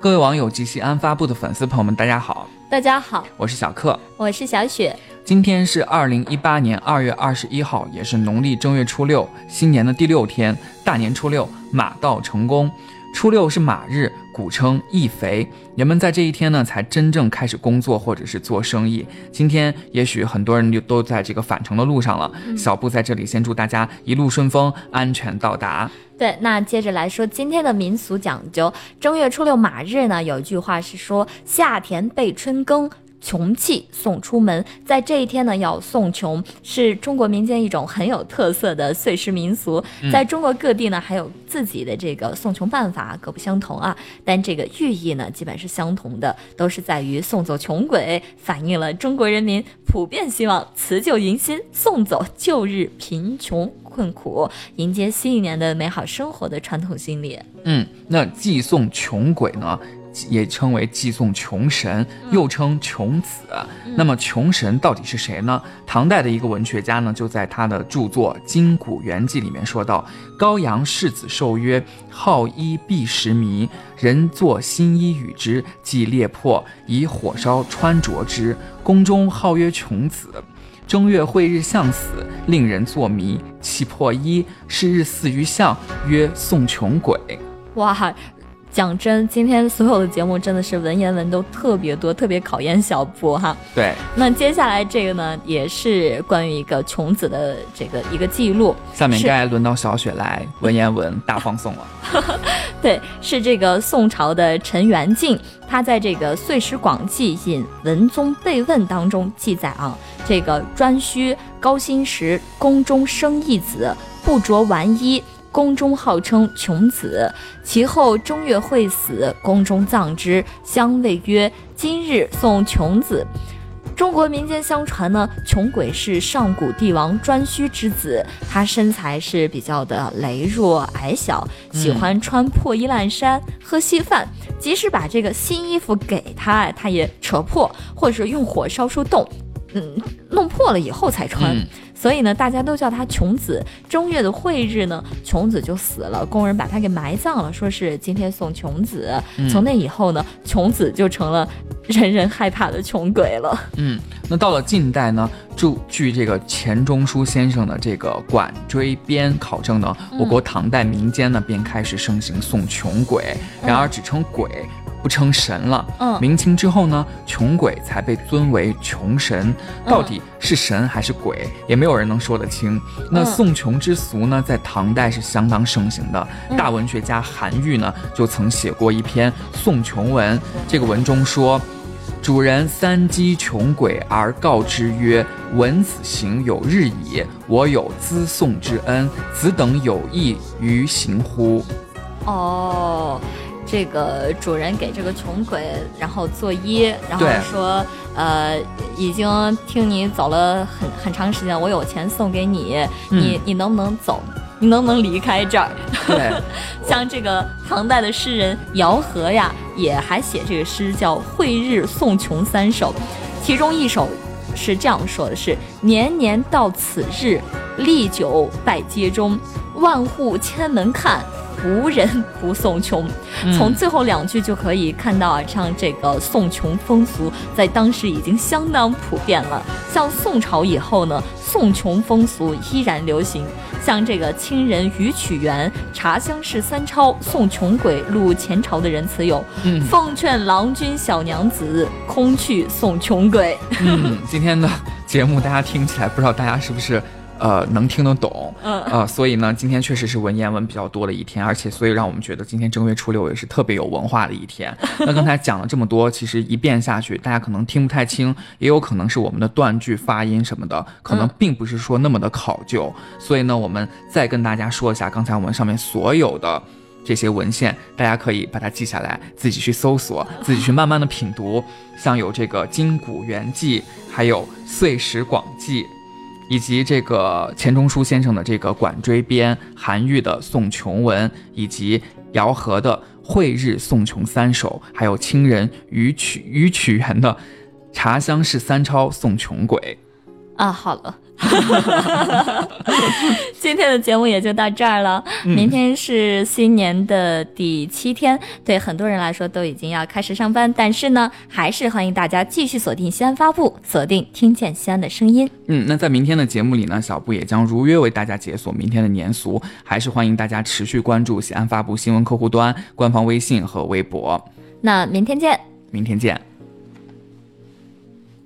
各位网友及西安发布的粉丝朋友们，大家好，大家好，我是小克，我是小雪。今天是二零一八年二月二十一号，也是农历正月初六，新年的第六天，大年初六，马到成功。初六是马日，古称易肥，人们在这一天呢才真正开始工作或者是做生意。今天也许很多人就都在这个返程的路上了。小布在这里先祝大家一路顺风，安全到达。对，那接着来说今天的民俗讲究，正月初六马日呢，有一句话是说夏田备春耕。穷气送出门，在这一天呢，要送穷，是中国民间一种很有特色的岁时民俗。在中国各地呢，还有自己的这个送穷办法，各不相同啊。但这个寓意呢，基本是相同的，都是在于送走穷鬼，反映了中国人民普遍希望辞旧迎新，送走旧日贫穷困苦，迎接新一年的美好生活的传统心理。嗯，那寄送穷鬼呢？也称为寄送穷神，又称穷子。那么穷神到底是谁呢？唐代的一个文学家呢，就在他的著作《金谷元记》里面说到：高阳世子受曰：“好衣避食糜，人作新衣与之，即裂破，以火烧穿着之。宫中号曰穷子。正月晦日相死，令人作迷，其破衣。是日死于相，曰送穷鬼。”哇！讲真，今天所有的节目真的是文言文都特别多，特别考验小布哈。对，那接下来这个呢，也是关于一个穷子的这个一个记录。下面该轮到小雪来文言文大放送了。对，是这个宋朝的陈元敬，他在这个《岁时广记·引文宗备问》当中记载啊，这个颛顼高辛时宫中生一子，不着完衣。宫中号称穷子，其后正月会死，宫中葬之，相谓曰：“今日送穷子。”中国民间相传呢，穷鬼是上古帝王颛顼之子，他身材是比较的羸弱矮小，喜欢穿破衣烂衫，喝稀饭，即使把这个新衣服给他，他也扯破，或者是用火烧出洞，嗯，弄破了以后才穿。所以呢，大家都叫他穷子。正月的晦日呢，穷子就死了，工人把他给埋葬了，说是今天送穷子。从那以后呢，穷子就成了人人害怕的穷鬼了。嗯，那到了近代呢，据据这个钱钟书先生的这个《管锥编》考证呢，我国唐代民间呢便开始盛行送穷鬼，然而只称鬼。不称神了。嗯，明清之后呢，穷鬼才被尊为穷神，到底是神还是鬼，也没有人能说得清。那送穷之俗呢，在唐代是相当盛行的。大文学家韩愈呢，就曾写过一篇送穷文。这个文中说，主人三击穷鬼而告之曰：“闻子行有日矣，我有资送之恩，子等有益于行乎？”哦。这个主人给这个穷鬼，然后作揖，然后说，呃，已经听你走了很很长时间，我有钱送给你，你你能不能走？你能不能离开这儿？对，像这个唐代的诗人姚和呀，也还写这个诗叫《惠日送穷三首》，其中一首是这样说的：是年年到此日，历久拜街中，万户千门看。无人不送穷，从最后两句就可以看到啊，像这个送穷风俗在当时已经相当普遍了。像宋朝以后呢，送穷风俗依然流行。像这个清人于曲元《茶香是三超》送穷鬼录前朝的人词有：奉劝郎君小娘子，空去送穷鬼。嗯，今天的节目大家听起来，不知道大家是不是？呃，能听得懂，嗯，呃，所以呢，今天确实是文言文比较多的一天，而且所以让我们觉得今天正月初六也是特别有文化的一天。那刚才讲了这么多，其实一遍下去，大家可能听不太清，也有可能是我们的断句、发音什么的，可能并不是说那么的考究。所以呢，我们再跟大家说一下，刚才我们上面所有的这些文献，大家可以把它记下来，自己去搜索，自己去慢慢的品读。像有这个《金谷元记》，还有《岁时广记》。以及这个钱钟书先生的这个《管锥编》，韩愈的《送琼文》，以及姚和的《晦日送琼三首》，还有清人于曲于曲元的《茶香是三抄送琼鬼》。啊，好了，今天的节目也就到这儿了。明天是新年的第七天，对很多人来说都已经要开始上班，但是呢，还是欢迎大家继续锁定西安发布，锁定听见西安的声音。嗯，那在明天的节目里呢，小布也将如约为大家解锁明天的年俗，还是欢迎大家持续关注西安发布新闻客户端、官方微信和微博。那明天见，明天见。